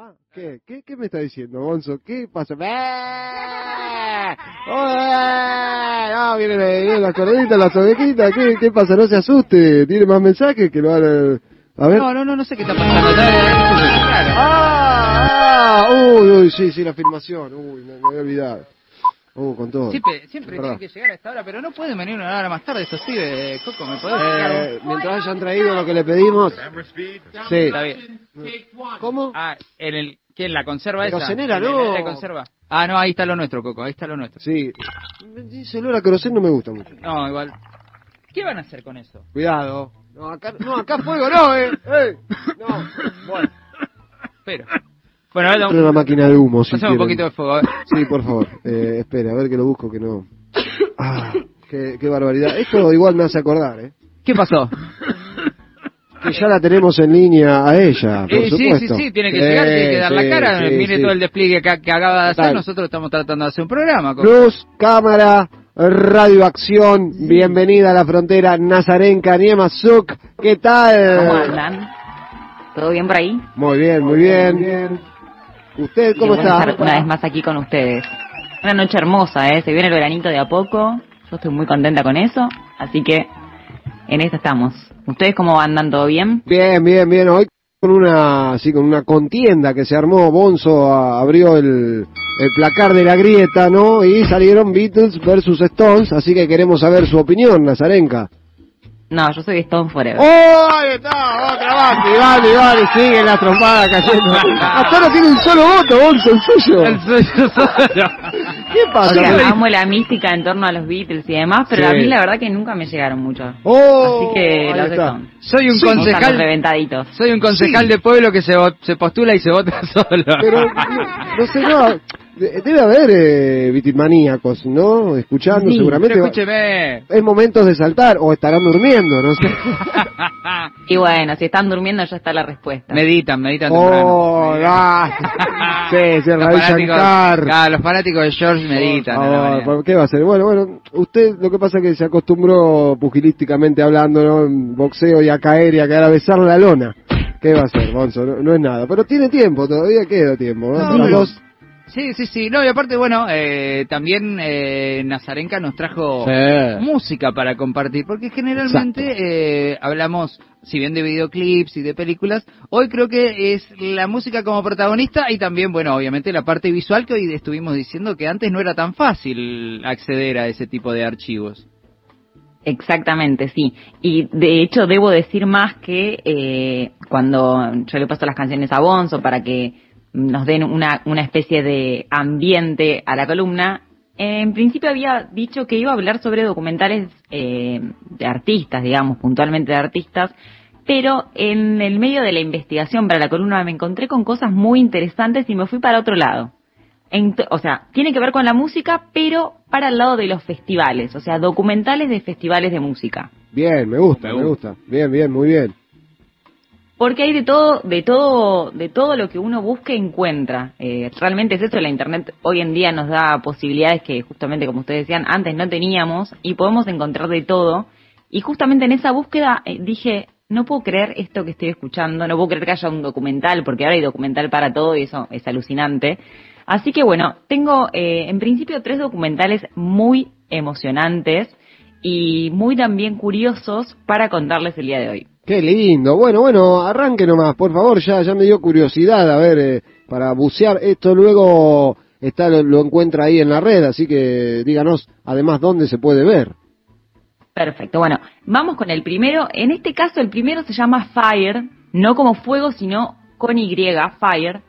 Ah, ¿qué? ¿Qué, qué me está diciendo, Gonzo? ¿Qué pasa? ¡Ah! ¡Ah! viene, viene la corredita, la ovejitas. ¿Qué, ¿Qué pasa? No se asuste. ¿Tiene más mensajes que lo van a... A ver. No, no, no, no sé qué está pasando. ¡Ah! ah uy, uy, sí, sí, la filmación. Uy, me, me había olvidado. Uh, con todo. Siempre, siempre tiene que llegar a esta hora, pero no pueden venir una hora más tarde estos pibes, Coco, ¿me podés eh, Mientras hayan traído lo que le pedimos. Sí. Está bien. ¿Cómo? Ah, en el, ¿qué es la conserva esa? Cocinera, no. La conserva. Ah, no, ahí está lo nuestro, Coco, ahí está lo nuestro. Sí. Dice olor a no me gusta mucho. No, igual. ¿Qué van a hacer con eso? Cuidado. No, acá, no, acá fuego no, eh. eh. No, bueno. Pero. Bueno, ahora una máquina de humo, si Pasamos un poquito de fuego. Sí, por favor. Eh, espere, a ver que lo busco, que no. Ah, qué, qué barbaridad. Esto igual me hace acordar, ¿eh? ¿Qué pasó? Que ya la tenemos en línea a ella, por eh, supuesto. Sí, sí, sí, tiene que llegar, tiene que dar la cara. Mire todo el despliegue que, que acaba de hacer. Nosotros estamos tratando de hacer un programa. Luz, cámara, radioacción. Bienvenida a la frontera nazarenca, Niema Suk. ¿Qué tal? ¿Cómo andan? ¿Todo bien por ahí? Muy bien, muy bien. ¿Usted cómo está? Estar una vez más aquí con ustedes. Una noche hermosa, ¿eh? Se viene el veranito de a poco. Yo estoy muy contenta con eso. Así que en esto estamos. ¿Ustedes cómo andan? ¿Todo bien? Bien, bien, bien. Hoy con una, así con una contienda que se armó. Bonzo abrió el, el placar de la grieta, ¿no? Y salieron Beatles versus Stones. Así que queremos saber su opinión, Nazarenka. No, yo soy Stone Forever. ¡Oh! Ahí está, otra más. Y vale, vale, sigue la trompada cayendo. Hasta ahora tiene un solo voto, Bonzo, el suyo. El suyo solo. ¿Qué pasa? Porque amo la mística en torno a los Beatles y demás, pero a mí la verdad que nunca me llegaron mucho. Oh, Así que los Stone. Soy un concejal. Reventaditos. Soy un concejal de pueblo que se, se postula y se vota solo. Pero, no, no sé, no. Debe haber eh, vitimaníacos, ¿no? Escuchando, seguramente. escúcheme. Es momento de saltar, o estarán durmiendo, no sé. y bueno, si están durmiendo ya está la respuesta. Meditan, meditan oh, temprano. sí, se los fanáticos, los fanáticos de George meditan. ¿Qué va a hacer? Bueno, bueno, usted lo que pasa es que se acostumbró pugilísticamente hablando, ¿no? En boxeo y a caer y a caer a besar la lona. ¿Qué va a hacer, Bonzo? No, es nada. Pero tiene tiempo, todavía queda tiempo. ¿no? Sí, sí, sí. No, y aparte, bueno, eh, también eh, Nazarenka nos trajo música para compartir, porque generalmente eh, hablamos, si bien de videoclips y de películas, hoy creo que es la música como protagonista y también, bueno, obviamente la parte visual que hoy estuvimos diciendo que antes no era tan fácil acceder a ese tipo de archivos. Exactamente, sí. Y de hecho debo decir más que eh, cuando yo le paso las canciones a Bonzo para que nos den una, una especie de ambiente a la columna, en principio había dicho que iba a hablar sobre documentales eh, de artistas, digamos, puntualmente de artistas, pero en el medio de la investigación para la columna me encontré con cosas muy interesantes y me fui para otro lado. o sea, tiene que ver con la música, pero para el lado de los festivales, o sea, documentales de festivales de música. Bien, me gusta, me gusta. Bien, bien, muy bien porque hay de todo, de todo, de todo lo que uno busque encuentra. Eh, realmente es eso, la internet hoy en día nos da posibilidades que justamente como ustedes decían, antes no teníamos y podemos encontrar de todo. Y justamente en esa búsqueda eh, dije, no puedo creer esto que estoy escuchando, no puedo creer que haya un documental, porque ahora hay documental para todo y eso es alucinante. Así que bueno, tengo eh, en principio tres documentales muy emocionantes y muy también curiosos para contarles el día de hoy. Qué lindo. Bueno, bueno, arranque nomás, por favor, ya, ya me dio curiosidad, a ver, eh, para bucear. Esto luego está lo, encuentra ahí en la red, así que díganos además dónde se puede ver. Perfecto, bueno, vamos con el primero. En este caso el primero se llama Fire, no como fuego, sino con Y, Fire.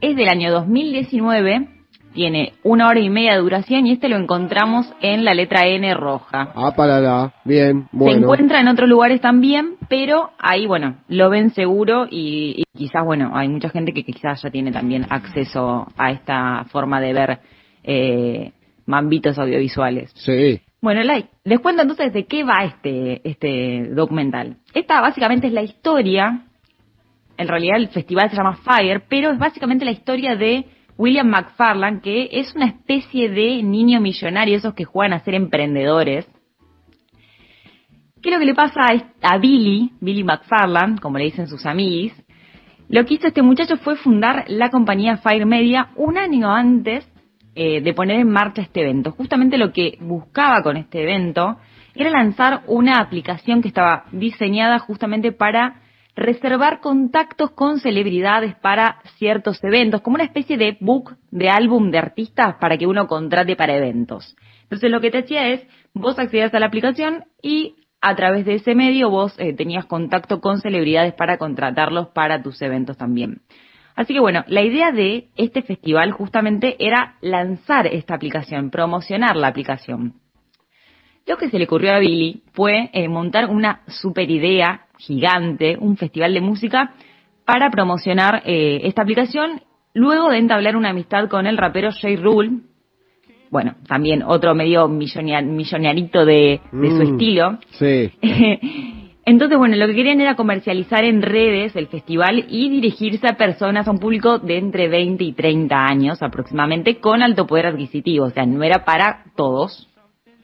Es del año 2019 tiene una hora y media de duración y este lo encontramos en la letra N roja. Ah, para la, bien, bueno. Se encuentra en otros lugares también, pero ahí, bueno, lo ven seguro y, quizás, bueno, hay mucha gente que quizás ya tiene también acceso a esta forma de ver eh, mambitos audiovisuales. Sí. Bueno, like, les cuento entonces de qué va este, este documental. Esta básicamente es la historia, en realidad el festival se llama Fire, pero es básicamente la historia de William McFarland, que es una especie de niño millonario, esos que juegan a ser emprendedores. ¿Qué es lo que le pasa a, Billy, Billy McFarland, como le dicen sus amigos? Lo que hizo este muchacho fue fundar la compañía Fire Media un año antes eh, de poner en marcha este evento. Justamente lo que buscaba con este evento era lanzar una aplicación que estaba diseñada justamente para reservar contactos con celebridades para ciertos eventos, como una especie de book de álbum de artistas para que uno contrate para eventos. Entonces lo que te hacía es, vos accedías a la aplicación y a través de ese medio vos eh, tenías contacto con celebridades para contratarlos para tus eventos también. Así que bueno, la idea de este festival justamente era lanzar esta aplicación, promocionar la aplicación. Lo que se le ocurrió a Billy fue eh, montar una super idea gigante, un festival de música, para promocionar eh, esta aplicación, luego de entablar una amistad con el rapero Jay Rule, bueno, también otro medio millonarito de, de su mm, estilo. Sí. Entonces, bueno, lo que querían era comercializar en redes el festival y dirigirse a personas, a un público de entre 20 y 30 años aproximadamente, con alto poder adquisitivo. O sea, no era para todos,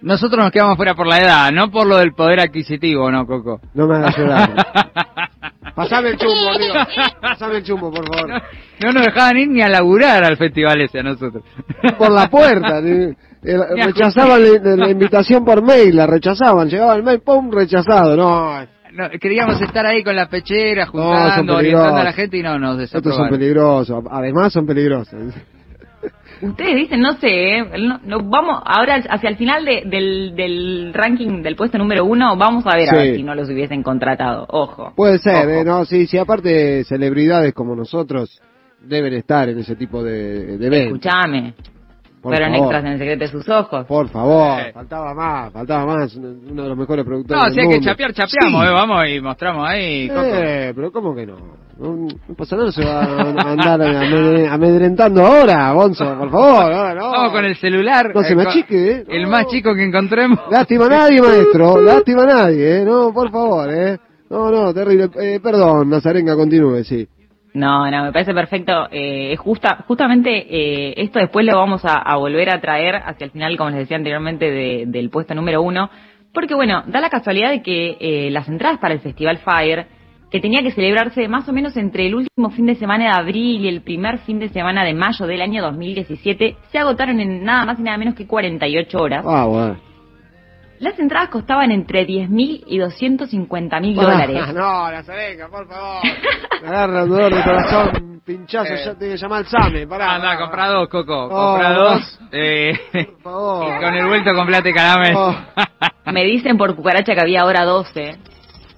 nosotros nos quedamos fuera por la edad, no por lo del poder adquisitivo, ¿no, Coco? No me hagas llorar. Pasame el chumbo, amigo. Pasame el chumbo, por favor. No, nos dejaban ir ni a laburar al festival ese a nosotros. Por la puerta. rechazaban la, invitación por mail, la rechazaban. Llegaba el mail, ¡pum! Rechazado. No. queríamos estar ahí con la pechera, juntando, orientando a la gente y no nos desaprobaron. Estos son peligrosos. Además son peligrosos. Ustedes dicen, no sé, ¿eh? no, vamos ahora hacia el final del, del ranking del puesto número uno, vamos a ver a ver si no los hubiesen contratado. Ojo. Puede ser, ¿eh? no, sí, sí, aparte celebridades como nosotros deben estar en ese tipo de, de eventos. Escuchame. Fueron extras en el secreto de sus ojos. Por favor, faltaba más, faltaba más. Uno de los mejores productores. No, si hay que chapear, chapeamos, eh, vamos y mostramos ahí. Eh, pero ¿cómo que no? Un, pasador se va a andar amedrentando ahora, Gonzo, por favor. no. Vamos con el celular. No se me achique, ¿eh? El más chico que encontremos. Lástima a nadie, maestro. Lástima a nadie, ¿eh? No, por favor, ¿eh? No, no, terrible. Eh, perdón, Nazarenga, continúe, sí. No, no, me parece perfecto. Eh, justa, justamente eh, esto después lo vamos a, volver a traer hacia el final, como les decía anteriormente, del puesto número uno, porque bueno, da la casualidad de que eh, las entradas para el Festival Fire, que tenía que celebrarse más o menos entre el último fin de semana de abril y el primer fin de semana de mayo del año 2017, se agotaron en nada más y nada menos que 48 horas. Ah, bueno. Las entradas costaban entre 10 mil y 250 mil dólares. No, la Zarenka, por favor. Me agarra un dolor de corazón, pinchazo, ya tiene que llamar al SAME. Pará, Anda, compra dos, Coco. compra dos. Eh, por favor. con el vuelto con plata y caramel. Oh. Me dicen por cucaracha que había ahora 12.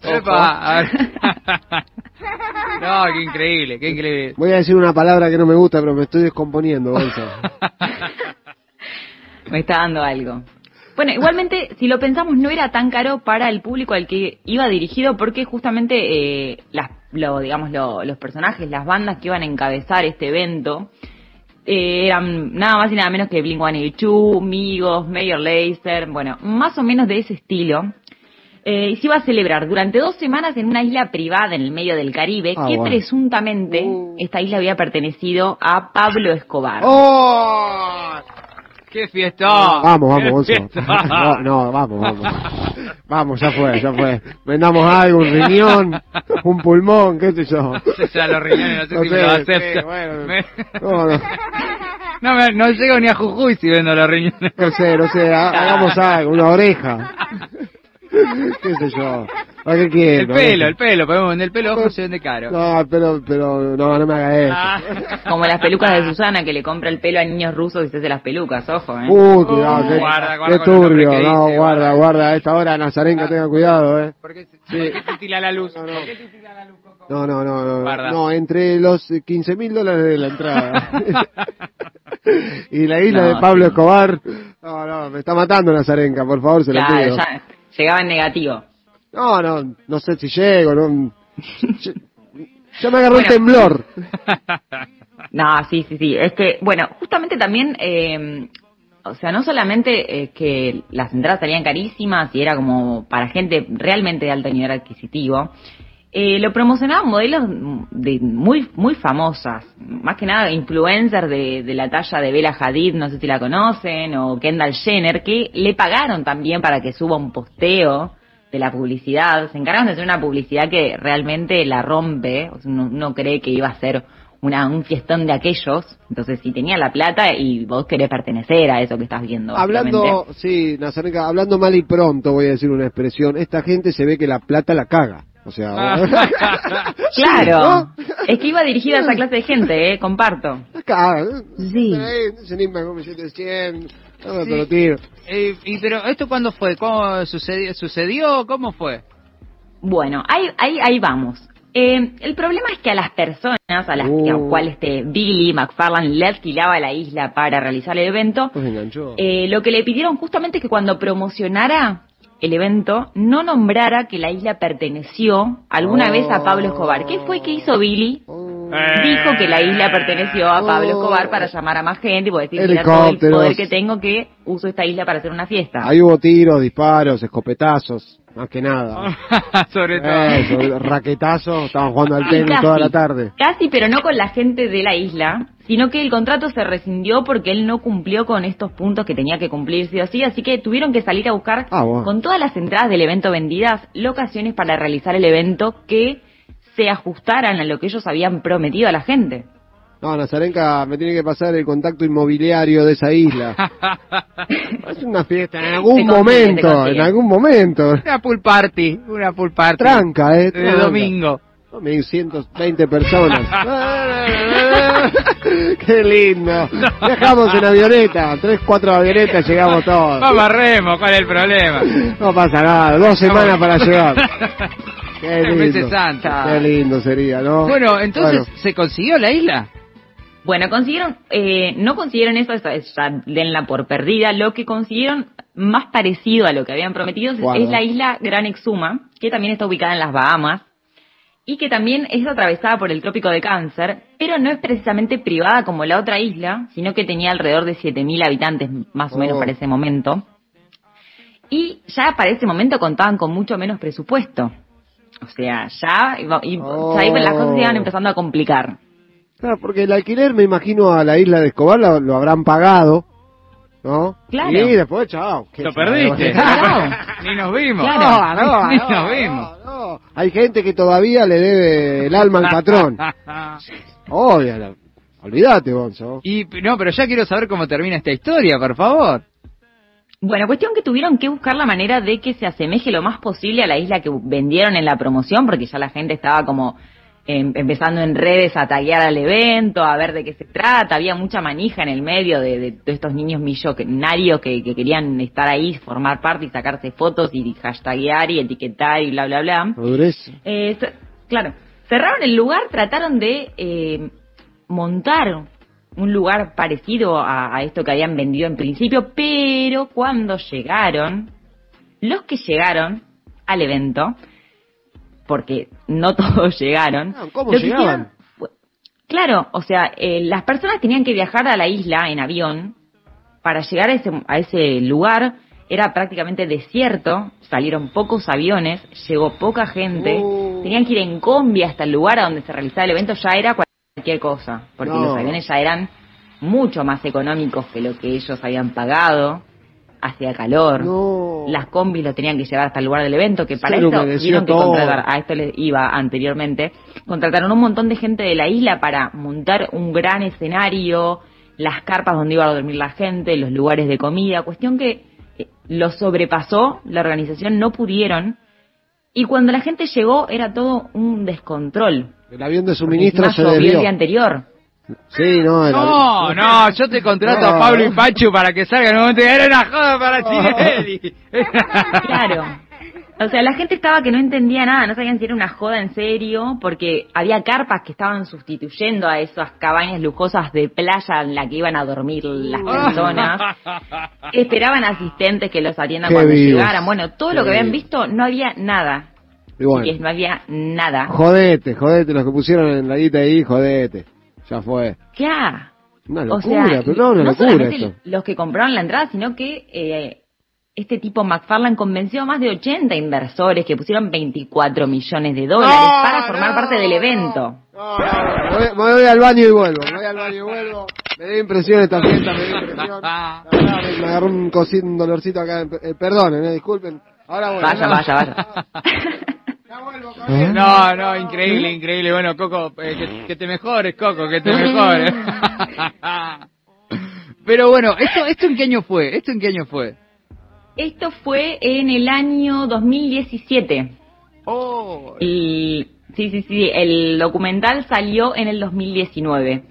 Epa. No, qué increíble, qué increíble. Voy a decir una palabra que no me gusta, pero me estoy descomponiendo, Gonzo. me está dando algo. Bueno, igualmente, si lo pensamos, no era tan caro para el público al que iba dirigido, porque justamente eh, las, lo, digamos, los personajes, las bandas que iban a encabezar este evento, eh, eran nada más y nada menos que Blink-182, Migos, Mayor Lazer, bueno, más o menos de ese estilo. Eh, y se iba a celebrar durante dos semanas en una isla privada en el medio del Caribe, ah, que presuntamente uh. esta isla había pertenecido a Pablo Escobar. ¡Oh! ¡Qué fiesta! Vamos, vamos, Gonzo. No, no, vamos, vamos. Vamos, ya fue, ya fue. Vendamos algo, un riñón, un pulmón, qué sé yo. O sea, los riñones, no sé si me lo acepta. bueno, no, no. No, me, no llego ni a Jujuy si vendo los riñones. No sé, no sé, hagamos algo, una oreja. ¿Qué sé yo? ¿A qué quiero? El pelo, el pelo, podemos vender el pelo, ojo se vende caro. No, pero, pero, no, no me haga eso. Ah. Como las pelucas de Susana, que le compra el pelo a niños rusos y se hace las pelucas, ojo, eh. Uy, cuidado, uh, qué, guarda, guarda qué turbio, no, guarda, guarda, a esta hora Nazarenka tenga cuidado, eh. ¿Por qué, sí. ¿por qué te la luz? No, no. ¿Por qué te tira la luz, Coco? No, no, no, no, no, entre los 15 mil dólares de la entrada. y la isla de Pablo Escobar, no, no, me está matando Nazarenka, por favor, se lo pido. Ya llegaba en negativo. No, no, no sé si llego, no. Ya me agarró el temblor. No, sí, sí, sí. Es que, bueno, justamente también, eh, o sea, no solamente que las entradas salían carísimas y era como para gente realmente de alto nivel adquisitivo, eh, lo promocionaban modelos de muy muy famosas, más que nada influencers de, de la talla de Bella Hadid, no sé si la conocen, o Kendall Jenner, que le pagaron también para que suba un posteo de la publicidad, se encargan de hacer una publicidad que realmente la rompe, uno, cree que iba a ser una, un fiestón de aquellos, entonces si tenía la plata y vos querés pertenecer a eso que estás viendo. Hablando, sí, Nazarenka, hablando mal y pronto voy a decir una expresión, esta gente se ve que la plata la caga. O sea, claro. Es que iba dirigida a esa clase de gente, ¿eh? Comparto. Caga. Sí. Sí. Eh, y pero esto cuándo fue? ¿Cómo sucedió? ¿Sucedió? ¿Cómo fue? Bueno, ahí, ahí, ahí vamos. Eh, el problema es que a las personas a las uh. cuales este Billy McFarland le alquilaba la isla para realizar el evento, pues eh, lo que le pidieron justamente es que cuando promocionara el evento no nombrara que la isla perteneció alguna vez a Pablo Escobar. ¿Qué fue que hizo Billy? Oh. Dijo que la isla perteneció a Pablo Escobar para llamar a más gente y decir, mira todo el poder que tengo que uso esta isla para hacer una fiesta. Ahí hubo tiros, disparos, escopetazos. Más que nada. Sobre todo. raquetazos, estaban jugando al tenis toda la tarde. Casi, pero no con la gente de la isla, sino que el contrato se rescindió porque él no cumplió con estos puntos que tenía que cumplir sí o sí, así que tuvieron que salir a buscar ah, con todas las entradas del evento vendidas locaciones para realizar el evento que se ajustaran a lo que ellos habían prometido a la gente. No, Nazarenka, me tiene que pasar el contacto inmobiliario de esa isla. es una fiesta, en algún momento, en algún momento. Una pool party, una pool party. Tranca, eh. De domingo. 120 personas. Qué lindo. Viajamos en avioneta, tres, cuatro avionetas, llegamos todos. Vamos remo, ¿cuál es el problema? No pasa nada, dos semanas para llegar. Qué lindo. Qué lindo sería, ¿no? Bueno, entonces, ¿se consiguió la isla? Bueno, consiguieron, eh, no consiguieron eso, ya denla por perdida. Lo que consiguieron más parecido a lo que habían prometido es la isla Gran Exuma, que también está ubicada en las Bahamas y que también es atravesada por el trópico de Cáncer, pero no es precisamente privada como la otra isla, sino que tenía alrededor de 7.000 habitantes más o menos oh. para ese momento. Y ya para ese momento contaban con mucho menos presupuesto. O sea, ya, y, ya las cosas se iban oh. empezando a complicar. Claro, porque el alquiler, me imagino, a la isla de Escobar lo, habrán pagado, ¿no? Claro. Y después, chao. Lo perdiste. Ni nos vimos. No, no, Ni nos vimos. No, Hay gente que todavía le debe el alma al patrón. Obvio, olvídate, Bonzo. Y, no, pero ya quiero saber cómo termina esta historia, por favor. Bueno, cuestión que tuvieron que buscar la manera de que se asemeje lo más posible a la isla que vendieron en la promoción, porque ya la gente estaba como Em, empezando en redes a taguear al evento, a ver de qué se trata, había mucha manija en el medio de, de, estos niños millonarios que, que, querían estar ahí, formar parte y sacarse fotos y hashtaguear y etiquetar y bla, bla, bla. Eh, claro, cerraron el lugar, trataron de eh, montar un lugar parecido a, a esto que habían vendido en principio, pero cuando llegaron, los que llegaron al evento, porque no todos llegaron. Ah, ¿Cómo llegaban? claro, o sea, eh, las personas tenían que viajar a la isla en avión para llegar a ese, a ese lugar. Era prácticamente desierto, salieron pocos aviones, llegó poca gente, oh. tenían que ir en combi hasta el lugar a donde se realizaba el evento, ya era cualquier cosa, porque los aviones ya eran mucho más económicos que lo que ellos habían pagado hacía calor. Las combis lo tenían que llevar hasta el lugar del evento, que para eso tuvieron que contratar, a esto les iba anteriormente, contrataron un montón de gente de la isla para montar un gran escenario, las carpas donde iba a dormir la gente, los lugares de comida, cuestión que eh, lo sobrepasó, la organización no pudieron, y cuando la gente llegó era todo un descontrol. El avión de suministro se debió. el día anterior. Sí, no, no, no, yo te contrato a Pablo y Pachu para que salgan en un momento era una joda para Tinelli. claro. O sea, la gente estaba que no entendía nada, no sabían si era una joda en serio, porque había carpas que estaban sustituyendo a esas cabañas lujosas de playa en la que iban a dormir las personas. Esperaban asistentes que los atiendan cuando llegaran. Bueno, todo lo que habían visto, no había nada. Y no había nada. Jodete, jodete, los que pusieron en la guita ahí, jodete. Ya fue. ¿Qué? Una locura, pero no, una locura los que compraron la entrada, sino que eh, este tipo McFarland convenció a más de 80 inversores que pusieron 24 millones de dólares para formar parte del evento. Me voy, al baño y vuelvo, me voy al baño y vuelvo. Me dio impresión esta fiesta, me dio impresión. me, agarró un, cosito, un dolorcito acá. Eh, perdonen, eh, disculpen. Ahora vaya, vaya, vaya. No, no, increíble, increíble. Bueno, Coco, eh, que, te mejores, Coco, que te mejores. Pero bueno, ¿esto, ¿esto en qué año fue? ¿Esto en qué año fue? Esto fue en el año 2017. Oh. Y, sí, sí, sí, el documental salió en el 2019.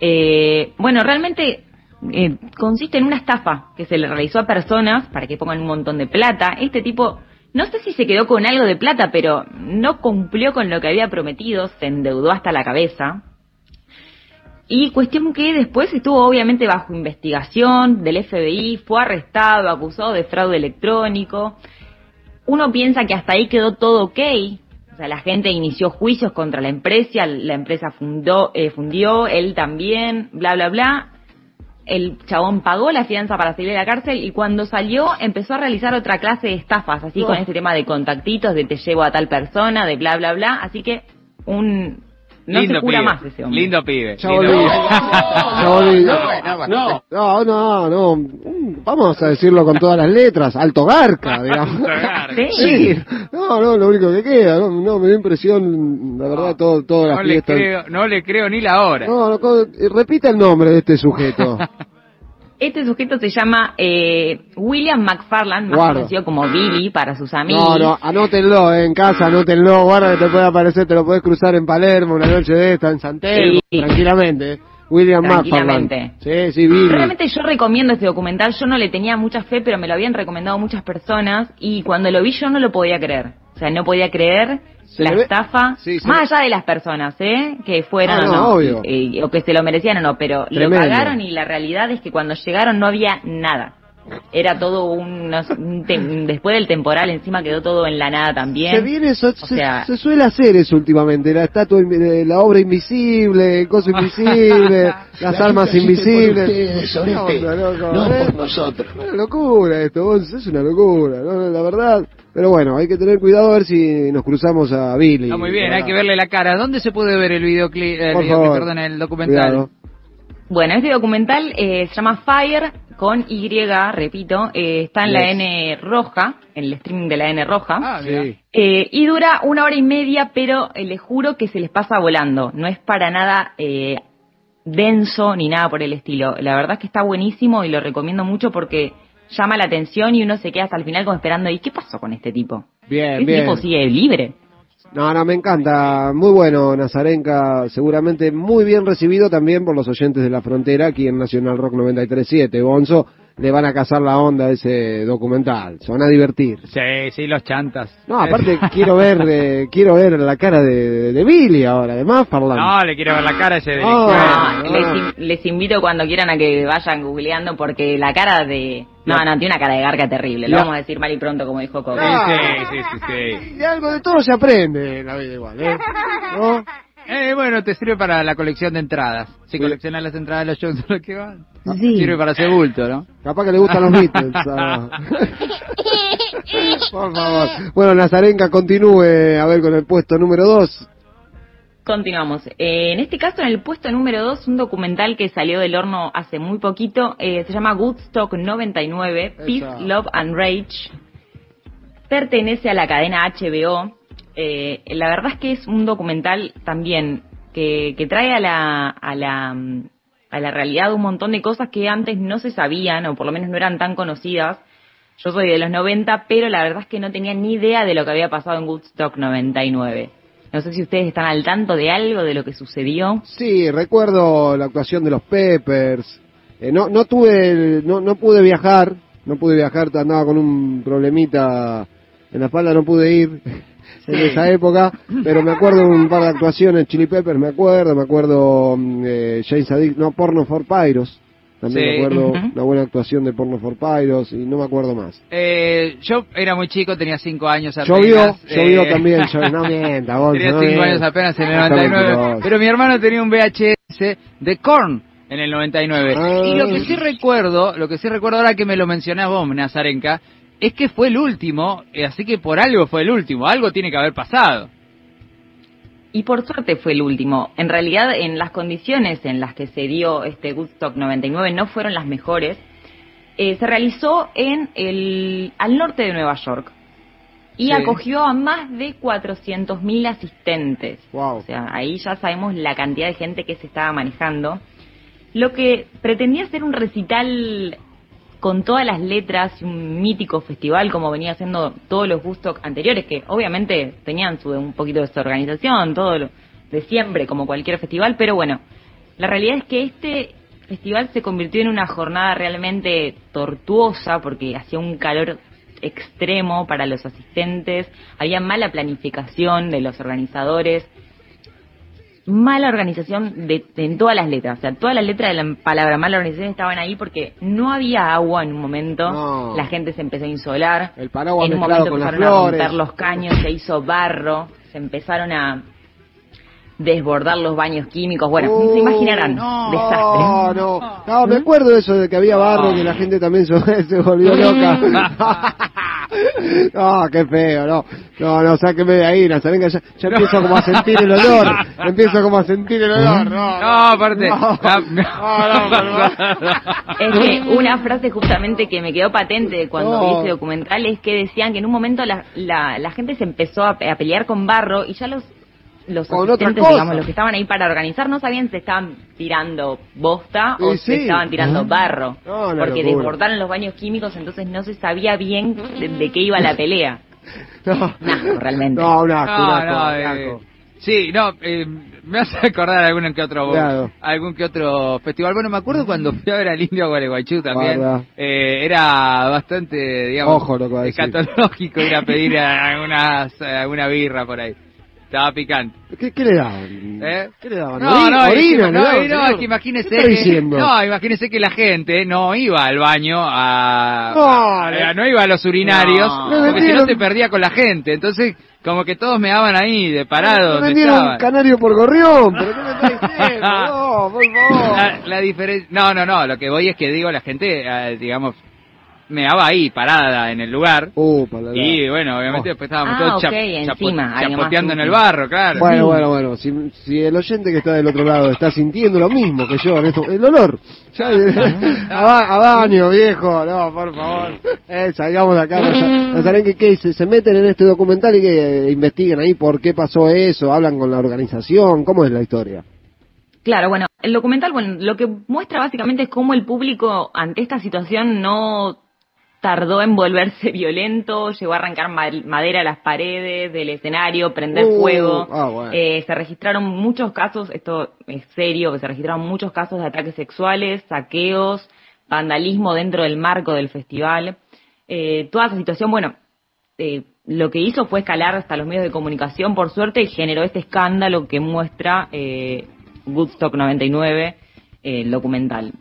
Eh, bueno, realmente eh, consiste en una estafa que se le realizó a personas para que pongan un montón de plata. Este tipo, no sé si se quedó con algo de plata, pero no cumplió con lo que había prometido, se endeudó hasta la cabeza. Y cuestión que después estuvo obviamente bajo investigación del FBI, fue arrestado, acusado de fraude electrónico. Uno piensa que hasta ahí quedó todo ok. O sea, la gente inició juicios contra la empresa, la empresa fundó, eh, fundió, él también, bla, bla, bla. El chabón pagó la fianza para salir de la cárcel y cuando salió empezó a realizar otra clase de estafas, así con este tema de contactitos, de te llevo a tal persona, de bla, bla, bla. Así que un no lindo se cura pibe. más ese hombre. Lindo pibe. Ya volví. No, no, no, no. Vamos a decirlo con todas las letras. Alto Garca, digamos. Sí. No, no, lo único que queda. No, no me da impresión, la verdad, todo, toda la no. Le creo, no le creo ni la hora. No, no, repita el nombre de este sujeto. Este sujeto se llama eh, William McFarland, más conocido como Billy para sus amigos. No, no, anótenlo eh, en casa, anótenlo, guarda que te puede aparecer, te lo puedes cruzar en Palermo una noche de esta, en Santelmo, tranquilamente. Eh. William McFarland. Sí, sí, Billy. Realmente yo recomiendo este documental, yo no le tenía mucha fe, pero me lo habían recomendado muchas personas y cuando lo vi yo no lo podía creer. O sea, no podía creer la estafa, más allá de las personas, ¿eh? Que fueran ah, o no, eh, o que se lo merecían o no, pero lo pagaron y la realidad es que cuando llegaron no había nada. Era todo un, después del temporal encima quedó todo en la nada también. Se viene eso, se, suele hacer eso últimamente, la estatua, la obra invisible, el coso invisible, las armas invisibles. no, no, por nosotros. Es una locura esto, es una locura, la verdad. Pero bueno, hay que tener cuidado a ver si nos cruzamos a Billy. Ah, muy bien, hay que verle la cara. ¿Dónde se puede ver el videoclip, el, perdón, el documental? Bueno, este documental eh, se llama Fire con Y, repito, eh, está en la N roja, en el streaming de la N roja. Ah, sí. Eh, y dura una hora y media, pero les juro que se les pasa volando. No es para nada denso ni nada por el estilo. La verdad es que está buenísimo y lo recomiendo mucho porque llama la atención y uno se queda hasta el final como esperando, ¿y qué pasó con este tipo? Bien, este tipo sigue libre. No, no, me encanta. Muy bueno, Nazarenka. Seguramente muy bien recibido también por los oyentes de la frontera aquí en Nacional Rock 93.7. Gonzo, le van a cazar la onda a ese documental. Se van a divertir. Sí, sí, los chantas. No, aparte quiero ver eh, quiero ver la cara de, de, Billy ahora, además Farland. No, le quiero ver la cara a ese oh, les, les, invito cuando quieran a que vayan googleando porque la cara de... No, no, tiene una cara de garca terrible. Lo vamos a decir mal y pronto, como dijo Coco. Sí, sí, sí, sí. Y algo de todo se aprende en la vida igual, ¿eh? ¿No? Eh, bueno, te sirve para la colección de entradas. Si coleccionas las entradas de los shows de los que van, sirve para ese bulto, ¿no? Capaz que le gustan los Beatles. Por favor. Bueno, Nazarenka continúe, a ver, con el puesto número 2. Continuamos. Eh, en este caso, en el puesto número 2, un documental que salió del horno hace muy poquito, eh, se llama Woodstock 99, Peace, Love and Rage. Pertenece a la cadena HBO eh, la verdad es que es un documental también que, trae a la, a, la, a la realidad un montón de cosas que antes no se sabían o por lo menos no eran tan conocidas. Yo soy de los 90, pero la verdad es que no tenía ni idea de lo que había pasado en Woodstock 99. No sé si ustedes están al tanto de algo de lo que sucedió. Sí, recuerdo la actuación de los Peppers. Eh, no, no tuve, no, no pude viajar, no pude viajar, andaba con un problemita en la espalda, no pude ir en esa época, pero me acuerdo un par de actuaciones, Chili Peppers, me acuerdo, me acuerdo mm, eh, James Addict, no, Porno for Pyros, también me acuerdo una buena actuación de Porno for Pyros y no me acuerdo más. Eh, yo era muy chico, tenía cinco años apenas. Llovió, llovió eh, también, yo, no mienta, Tenía cinco años apenas en el 99, pero mi hermano tenía un VHS de Korn en el 99. Ah. Y lo que sí recuerdo, lo que sí recuerdo ahora que me lo mencionás vos, Nazarenka, es que fue el último, eh, así que por algo fue el último, algo tiene que haber pasado. Y por suerte fue el último. En realidad, en las condiciones en las que se dio este Woodstock 99 no fueron las mejores. Eh, se realizó en el, al norte de Nueva York. y acogió a más de 400.000 asistentes. Wow. O sea, ahí ya sabemos la cantidad de gente que se estaba manejando. Lo que pretendía ser un recital con todas las letras y un mítico festival como venía haciendo todos los gustos anteriores, que obviamente tenían su, un poquito de desorganización, todo lo de siempre, como cualquier festival, pero bueno, la realidad es que este festival se convirtió en una jornada realmente tortuosa porque hacía un calor extremo para los asistentes, había mala planificación de los organizadores, mala organización de, en todas las letras, o sea, todas las letras de la palabra mala organización estaban ahí porque no había agua en un momento, la gente se empezó a insolar, el paraguas en un momento empezaron a romper los caños, se hizo barro, se empezaron a desbordar los baños químicos. Bueno, se imaginarán. No, desastre. No, no. No, me acuerdo de eso de que había barro, que la gente también se, se volvió loca. no, qué feo, no. No, no, sáqueme de ahí, Nazarenga. Ya, ya empiezo como a sentir el olor. empiezo como a sentir el olor. No, no, aparte. No, es que una frase justamente que me quedó patente cuando vi ese documental es que decían que en un momento la, la, la gente se empezó a, a pelear con barro y ya los los asistentes, digamos, los que estaban ahí para organizar, no sabían si estaban tirando bosta o si estaban tirando barro. porque desbordaron los baños químicos, entonces no se sabía bien de, qué iba la pelea. no. realmente. No, un asco, eh, Sí, no, eh, me hace acordar algún que otro algún que otro festival. Bueno, me acuerdo cuando fui a ver al Indio Gualeguaychú también. Eh, era bastante, digamos, escatológico ir a pedir algunas, alguna birra por ahí. Estaba picante. ¿Qué, qué le daban? ¿Eh? ¿Qué le daban? No, no, orina, no, no, no, es que imagínese que, no, imagínese que la gente no iba al baño a, no, no iba a los urinarios, porque si no se perdía con la gente, entonces como que todos me daban ahí de parado. Me vendieron canario por gorrión, pero ¿qué me está diciendo? No, por favor. La, la diferencia, no, no, no, lo que voy es que digo, la gente, eh, digamos, me daba ahí, parada en el lugar. Uh, y bueno, obviamente después estábamos ah, todos okay, chapoteando en el barro, claro. Bueno, bueno, bueno. Si, si, el oyente que está del otro lado está sintiendo lo mismo que yo en esto, el olor. Ya, a, a, baño, viejo. No, por favor. Eh, salgamos de acá. No, saben que, que se, se, meten en este documental y que eh, investiguen ahí por qué pasó eso, hablan con la organización. ¿Cómo es la historia? Claro, bueno, el documental, bueno, lo que muestra básicamente es cómo el público ante esta situación no tardó en volverse violento, llegó a arrancar madera a las paredes del escenario, prender uh, fuego. Ah, eh, se registraron muchos casos, esto es serio, que se registraron muchos casos de ataques sexuales, saqueos, vandalismo dentro del marco del festival. Eh, toda esa situación, bueno, eh, lo que hizo fue escalar hasta los medios de comunicación, por suerte, y generó este escándalo que muestra Woodstock 99, el documental.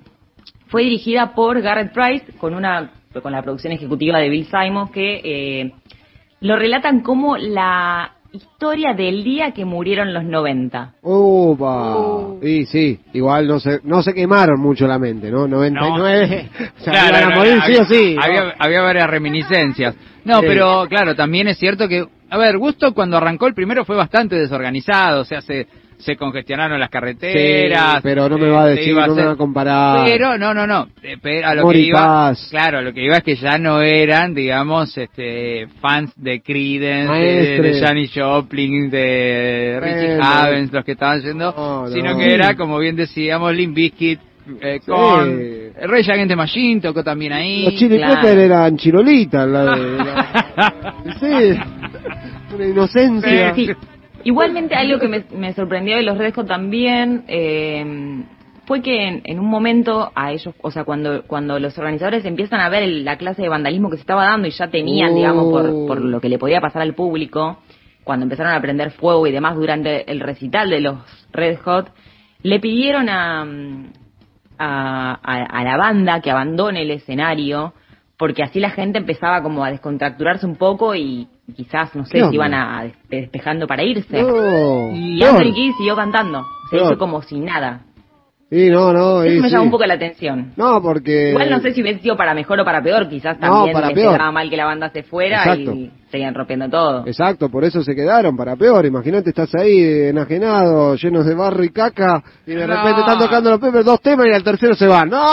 Fue dirigida por Garrett Price con una con la producción ejecutiva de Bill Simon, que eh, lo relatan como la historia del día que murieron los 90. ¡Upa! Uh. Sí, sí, igual no se, no se quemaron mucho la mente, ¿no? 99, o sea, claro, a morir sí o sí. Había, había varias reminiscencias. No, pero claro, también es cierto que, a ver, Gusto cuando arrancó el primero fue bastante desorganizado, o sea, se se congestionaron las carreteras. pero no me va a decir, no me va a comparar. Pero, no, no, no. Eh, a lo que iba, claro, lo que iba es que ya no eran, digamos, este, fans de Creedence, de, de, Janis Joplin, de Richie Havens, los que estaban yendo, sino que era, como bien decíamos, Limp Bizkit, eh, con el Rey Agente Machine tocó también ahí. Los Chili claro. eran chirolitas, la de, sí, una inocencia. Sí. Igualmente algo que me, sorprendió de los Redco también eh, fue que en, un momento a ellos, o sea, cuando cuando los organizadores empiezan a ver la clase de vandalismo que se estaba dando y ya temían, digamos, por, por lo que le podía pasar al público, cuando empezaron a prender fuego y demás durante el recital de los Red Hot, le pidieron a, a, a la banda que abandone el escenario porque así la gente empezaba como a descontracturarse un poco y quizás, no sé, se iban a despejando para irse. y Anthony Kidd siguió cantando, se hizo como sin nada. Y no, no. Eso me llama un poco la atención. No, porque. Igual no sé si hubiese sido para mejor o para peor. Quizás también no, les mal que la banda se fuera y seguían rompiendo todo. Exacto, por eso se quedaron para peor. Imagínate, estás ahí enajenado, llenos de barro y caca, y de repente están tocando los pepes dos temas y al tercero se van. ¡No!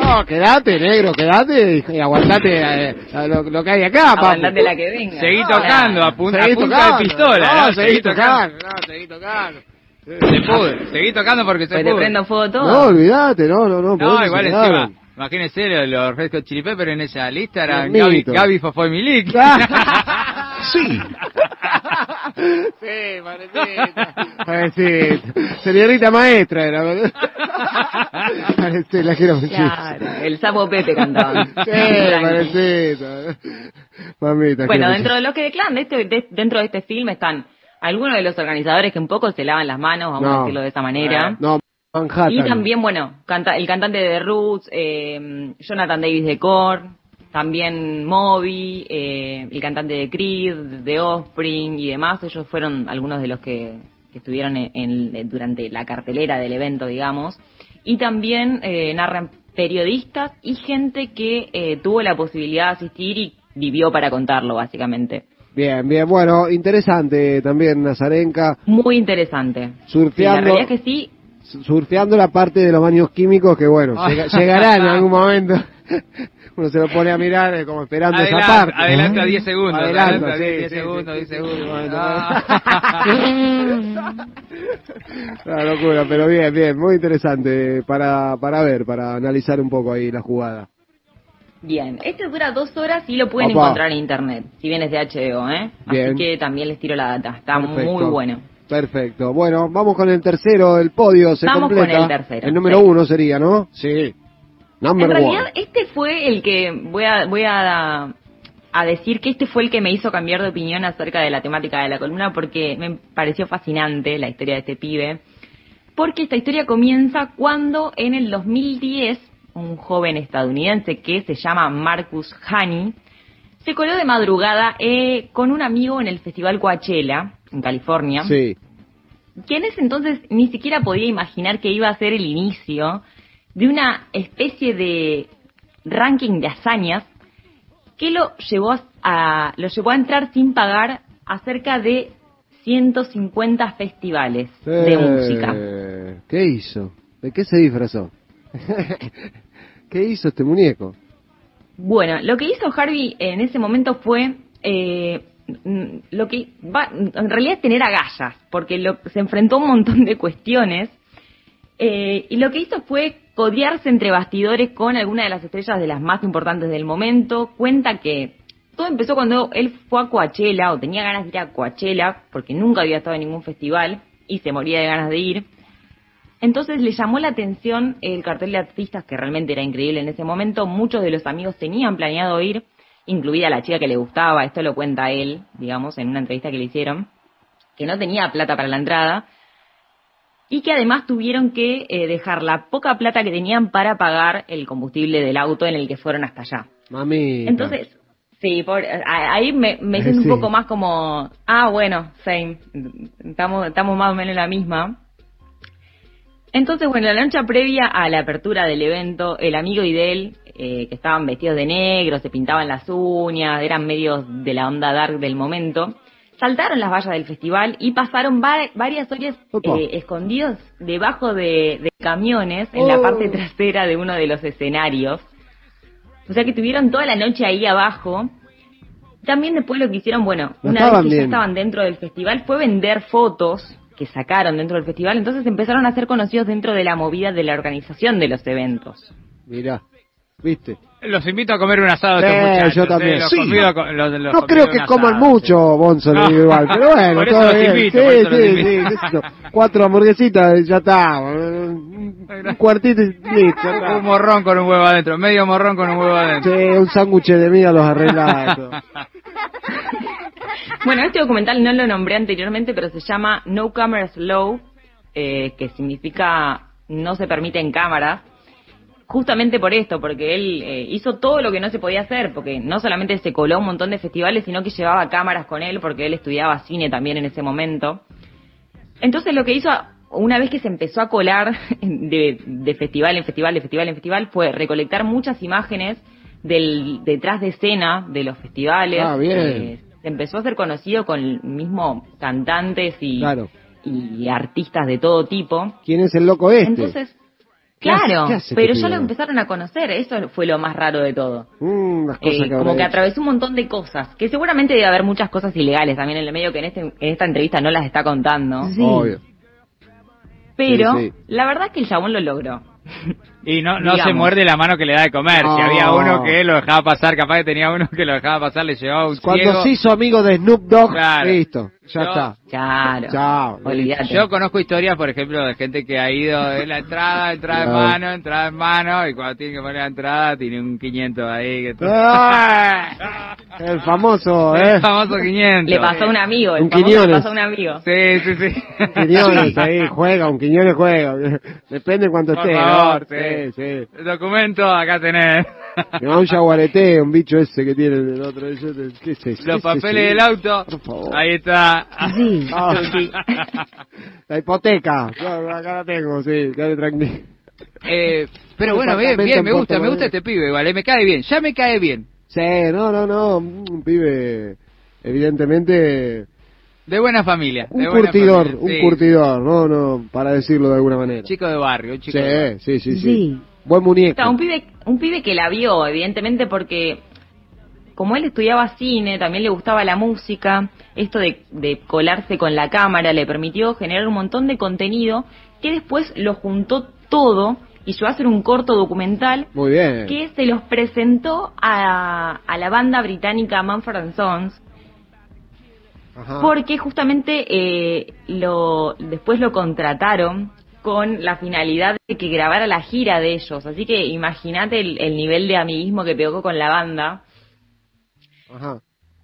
No, quédate, negro, quédate y, aguantate eh, lo, que hay acá, Aguantate la que venga. Seguí tocando, a punta, de pistola. No, seguí, tocando, no, seguí tocando. Se pude. Seguí tocando porque se pues te prendo fuego todo. No, olvídate, no, no, no. No, igual encima. Imagínense los Red Hot Chili Peppers en esa lista eran Gaby, Gaby Fofo y Milik. sí. sí, parecita. Parecita. Señorita maestra era. Parecita, la quiero mucho. Claro, el sapo Pepe cantaba. Sí, parecita. Mamita. Bueno, dentro de lo que declaran, de este, dentro de este film están algunos de los organizadores que un poco se lavan las manos, vamos a decirlo de esa manera. No, Manhattan. Y también, bueno, canta, el cantante de The Roots, eh, Jonathan Davis de Core, también Moby, eh, el cantante de Creed, de Offspring y demás, ellos fueron algunos de los que, estuvieron en, durante la cartelera del evento, digamos. Y también eh, narran periodistas y gente que eh, tuvo la posibilidad de asistir y vivió para contarlo, básicamente. Bien, bien, bueno, interesante también Nazarenka. Muy interesante. Surfeando. la realidad es que sí. Surfeando la parte de los baños químicos que bueno, llegará en algún momento. Uno se lo pone a mirar eh, como esperando esa parte. Adelanta 10 segundos. Adelanta 10 segundos, 10 segundos. Una locura, pero bien, bien, muy interesante para, para ver, para analizar un poco ahí la jugada. Bien, este dura dos horas y lo pueden encontrar en internet, si bien es de HBO, ¿eh? Así que también les tiro la data, está muy bueno. Perfecto, bueno, vamos con el tercero, el podio se vamos completa. con el tercero. El número uno sería, ¿no? Sí. en realidad, este fue el que voy a, voy a, a decir que este fue el que me hizo cambiar de opinión acerca de la temática de la columna porque me pareció fascinante la historia de este pibe. Porque esta historia comienza cuando en el 2010 un joven estadounidense que se llama Marcus Honey, se coló de madrugada eh, con un amigo en el Festival Coachella, en California. Sí. Que en ese entonces ni siquiera podía imaginar que iba a ser el inicio de una especie de ranking de hazañas que lo llevó a, lo llevó a entrar sin pagar a cerca de 150 festivales de música. ¿Qué hizo? ¿De qué se disfrazó? ¿Qué hizo este muñeco? Bueno, lo que hizo Harvey en ese momento fue eh, lo que va, en realidad tener agallas, porque lo, se enfrentó a un montón de cuestiones eh, y lo que hizo fue codiarse entre bastidores con alguna de las estrellas de las más importantes del momento. Cuenta que todo empezó cuando él fue a Coachella o tenía ganas de ir a Coachella porque nunca había estado en ningún festival y se moría de ganas de ir. Entonces le llamó la atención el cartel de artistas, que realmente era increíble en ese momento. Muchos de los amigos tenían planeado ir, incluida la chica que le gustaba, esto lo cuenta él, digamos, en una entrevista que le hicieron, que no tenía plata para la entrada y que además tuvieron que eh, dejar la poca plata que tenían para pagar el combustible del auto en el que fueron hasta allá. Mami. Entonces, sí, ahí me, me siento un poco más como, ah, bueno, same, estamos, estamos más o menos en la misma. Entonces, bueno, la noche previa a la apertura del evento, el amigo y de eh, que estaban vestidos de negro, se pintaban las uñas, eran medios de la onda dark del momento, saltaron las vallas del festival y pasaron varias horas eh, escondidos debajo de, camiones en la parte oh. trasera de uno de los escenarios. O sea que tuvieron toda la noche ahí abajo. También después lo que hicieron, bueno, una vez que ya estaban dentro del festival, fue vender fotos que sacaron dentro del festival, entonces empezaron a ser conocidos dentro de la movida de la organización de los eventos. Mira, ¿viste? Los invito a comer un asado Yo también. no creo que coman mucho, Bonzo, igual, pero bueno, todo bien. sí, sí, sí, Cuatro hamburguesitas ya está. Un cuartito y listo. Un morrón con un huevo adentro, medio morrón con un huevo adentro. Sí, un sándwich de mía los arreglados. Bueno, este documental no lo nombré anteriormente, pero se llama No Cameras Law, eh, que significa no se permiten cámaras, justamente por esto, porque él eh, hizo todo lo que no se podía hacer, porque no solamente se coló un montón de festivales, sino que llevaba cámaras con él, porque él estudiaba cine también en ese momento. Entonces lo que hizo una vez que se empezó a colar de, de, festival en festival, de festival en festival, fue recolectar muchas imágenes del detrás de escena de los festivales. Ah, bien. Eh, se empezó a ser conocido con mismo cantantes y, y artistas de todo tipo. ¿Quién es el loco este? Entonces, Claro, pero ya lo empezaron a conocer, eso fue lo más raro de todo. Mm, eh, como que atravesó un montón de cosas, que seguramente debe haber muchas cosas ilegales también en el medio que en, este, en esta entrevista no las está contando. Sí. Obvio. Pero la verdad es que el chabón lo logró. Y no, no se muerde la mano que le da de comer. Si había uno que lo dejaba pasar, capaz que tenía uno que lo dejaba pasar, le llevaba un Cuando se hizo amigo de Snoop Dogg, listo, ya está. Claro. Chao. Yo conozco historias, por ejemplo, de gente que ha ido en la entrada, entrada en mano, entrada en mano, y cuando tiene que poner la entrada, tiene un 500 ahí. Que ¡Ah! El famoso, ¿eh? El famoso 500. Le pasó a un amigo, el un famoso le pasó a un amigo. Sí, sí, sí. Quiñones ahí, juega, un Quiñones juega. Depende cuánto por esté. Favor, sí. sí, sí. El documento acá tenés. un jaguarete, un bicho ese que tiene el otro. ¿Qué es eso? Los papeles del auto. Por favor. Ahí está. Sí. Ah, la hipoteca. acá la tengo, sí, quédate tranquilo. Eh, pero bueno, bien, bien, me gusta, me gusta este pibe, vale, me cae bien, ya me cae bien. Sí, no, no, no, un pibe, evidentemente... De buena familia. Un curtidor, un curtidor, no, no, para decirlo de alguna manera. Chico de barrio, chico sí, de barrio. Sí, sí, sí, Buen muñeco. un pibe, un pibe que la vio, evidentemente, porque como él estudiaba cine, también le gustaba la música, esto de, de, colarse con la cámara le permitió generar un montón de contenido que después lo juntó todo y llegó a hacer un corto documental Muy bien. que se los presentó a, a la banda británica Manfred Sons porque justamente eh, lo después lo contrataron con la finalidad de que grabara la gira de ellos. Así que imagínate el, el nivel de amiguismo que pegó con la banda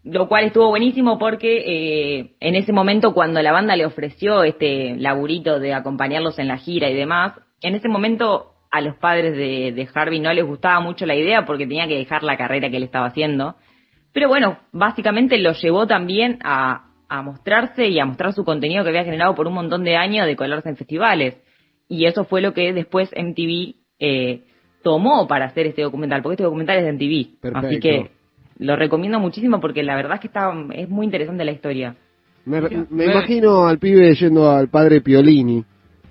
lo cual estuvo buenísimo porque eh, en ese momento cuando la banda le ofreció este laburito de acompañarlos en la gira y demás, en ese momento a los padres de, de Harvey no les gustaba mucho la idea porque tenía que dejar la carrera que él estaba haciendo. Pero bueno, básicamente lo llevó también a, a mostrarse y a mostrar su contenido que había generado por un montón de años de colarse en festivales. Y eso fue lo que después MTV eh, tomó para hacer este documental, porque este documental es de MTV. Así que lo recomiendo muchísimo porque la verdad es que está es muy interesante la historia. Me, imagino al pibe yendo al padre Piolini.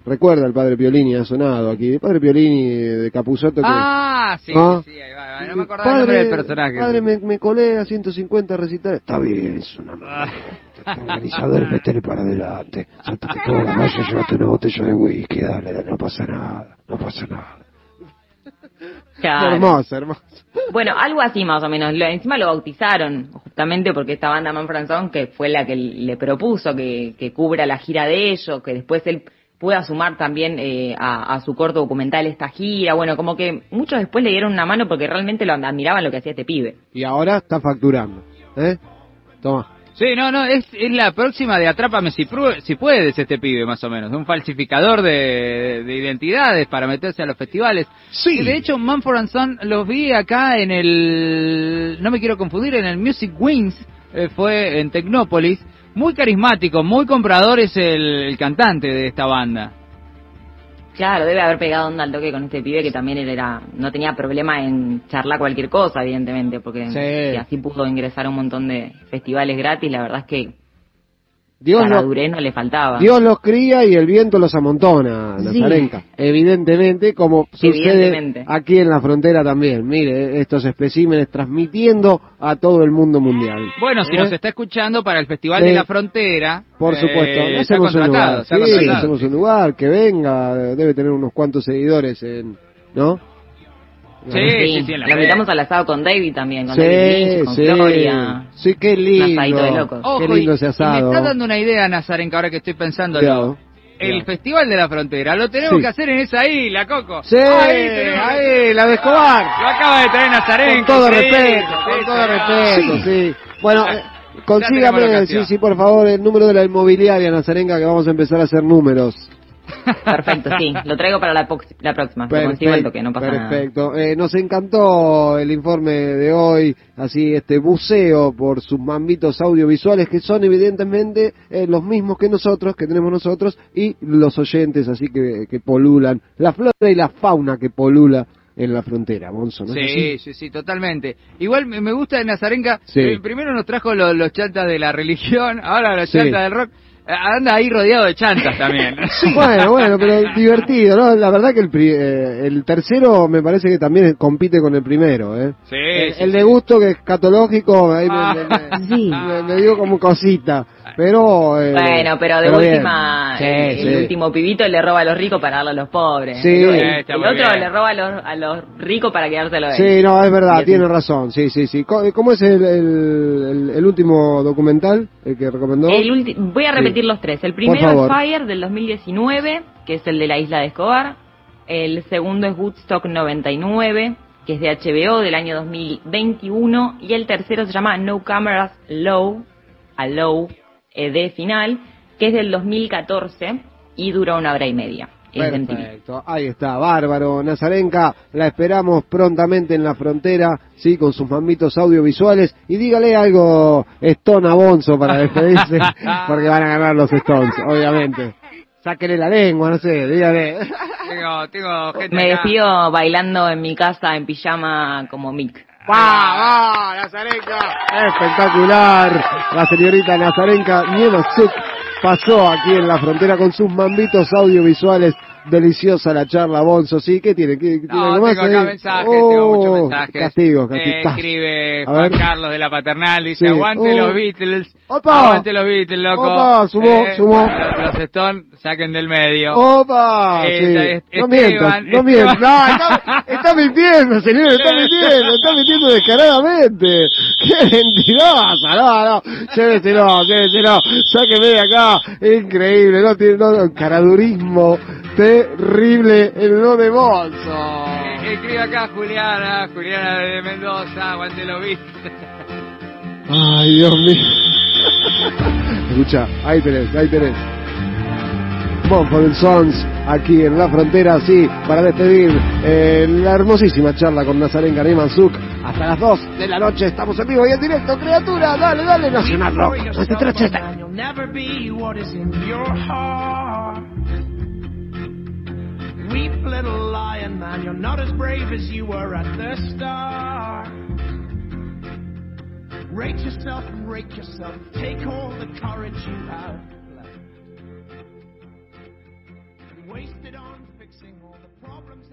Recuerda al padre Piolini, ha sonado aquí. El padre Piolini de Capuzoto. Ah, sí, ¿Ah? sí, ahí va, No me acordaba padre, del personaje. Padre, me, me, colé a 150 recitales. Está bien, es una ah. organizador, metele para adelante. Sáltate toda la malla, llévate una botella de whisky, dale, no pasa nada, no pasa nada. Hermoso, hermoso. Bueno, algo así más o menos. Encima lo bautizaron, justamente porque esta banda Manfranzón, que fue la que le propuso que, que cubra la gira de ellos, que después él pueda sumar también eh, a, su corto documental esta gira. Bueno, como que muchos después le dieron una mano porque realmente lo admiraban lo que hacía este pibe. Y ahora está facturando. ¿Eh? Toma. Sí, no, no, es, es la próxima de Atrápame si, si puedes este pibe, más o menos. Un falsificador de, de identidades para meterse a los festivales. Sí. de hecho, Manford Son los vi acá en el, no me quiero confundir, en el Music Wings, eh, fue en Tecnópolis. Muy carismático, muy comprador es el cantante de esta banda. Claro, debe haber pegado un al toque con este pibe que también él era, no tenía problema en charlar cualquier cosa, evidentemente, porque así pudo ingresar a un montón de festivales gratis, la verdad es que Dios no le faltaba. Dios los cría y el viento los amontona, Nazarenka. Evidentemente, como sucede aquí en la frontera también. Mire, estos especímenes transmitiendo a todo el mundo mundial. Bueno, si ¿Eh? nos está escuchando para el Festival de la Frontera. Por supuesto, eh, hacemos un lugar. Sí, hacemos un lugar, que venga, debe tener unos cuantos seguidores en, ¿no? Sí, sí, sí, Lo invitamos al asado con David también, con sí, David con sí. Gloria. Sí, qué lindo. qué lindo ese asado. Y me está dando una idea, Nazarenka, ahora que estoy pensando. El Festival de la Frontera, lo tenemos que hacer en esa isla, Coco. Sí, ahí, ahí la de Escobar. Lo acaba de traer Nazarenka. Con todo respeto, con todo respeto, sí. Bueno, eh, consígame, sí, sí, por favor, el número de la inmobiliaria, Nazarenka, que vamos a empezar a hacer números. Perfecto, sí. Lo traigo para la, la próxima. Perfecto, el toque, no pasa perfecto. Eh, nos encantó el informe de hoy, así este buceo por sus mambitos audiovisuales que son evidentemente eh, los mismos que nosotros, que tenemos nosotros, y los oyentes así que, que polulan, la flora y la fauna que polula en la frontera, Monzo, ¿no? Sí, sí, sí, totalmente. Igual me gusta de Nazarenka, eh, primero nos trajo los, los chantas de la religión, ahora los chantas del rock. Anda ahí rodeado de chantas también. bueno, bueno, pero divertido, ¿no? La verdad que el, eh, el tercero me parece que también compite con el primero, ¿eh? Sí. El, de gusto que es catológico, ahí me, me, dio como cosita. Pero. Eh, bueno, pero de última, el, último pibito le roba a los ricos para darle a los pobres. Sí. El, otro le roba a los, a los ricos para quedárselo él. Sí, no, es verdad, tiene razón. Sí, sí, sí. ¿Cómo es el, el, último documental el que recomendó? voy a repetir los tres. El primero es Fire del 2019, que es el de la isla de Escobar. El segundo es Woodstock 99, que es de HBO del año 2021. Y el tercero se llama No Cameras Low, a Low, eh, de final, que es del 2014 y dura una hora y media. Perfecto, ahí está, bárbaro, Nazarenka, la esperamos prontamente en la frontera, sí, con sus mamitos audiovisuales, y dígale algo Stone a Bonzo para despedirse, porque van a ganar los Stones, obviamente. Sáquele la lengua, no sé, dígale. Tengo, tengo gente Me despido bailando en mi casa en pijama como Mick. ¡Va, va, Nazarenka! Espectacular. La señorita Nazarenka Niemazuk pasó aquí en la frontera con sus mambitos audiovisuales Deliciosa la charla, Bonzo, ¿sí? ¿Qué tiene? ¿Qué, ¿tiene no, tengo acá mensajes, tengo muchos oh, mensajes. Castigo, castigo. Eh, escribe Juan Carlos de la Paternal, dice, aguante los oh. Beatles, Opa. aguante los Beatles, loco. Opa, sumó, eh, sumó. Los Stones, saquen del medio. Opa, eh, sí. no mientas, no mientas. No, está, está mintiendo, señor, está mintiendo, está mintiendo descaradamente. ¡Qué mentirosa! No, no, lléveselo, lléveselo, sáqueme de acá. Increíble, no tiene, no, caradurismo terrible el no de bolso. Escribe acá Juliana, Juliana de Mendoza, aguante lo viste. Ay, Dios mío. Escucha, ahí tenés, ahí tenés. Mumford Sons, aquí en la frontera, sí, para despedir eh, la hermosísima charla con Nazarén Manzuk. Hasta las 2 de la noche estamos en vivo y en directo, criatura. Dale, dale, Nacional Rock. Weep, little lion man, you're not as brave as you were at the start. Rate yourself and rake yourself. Take all the courage you have left. Waste it on fixing all the problems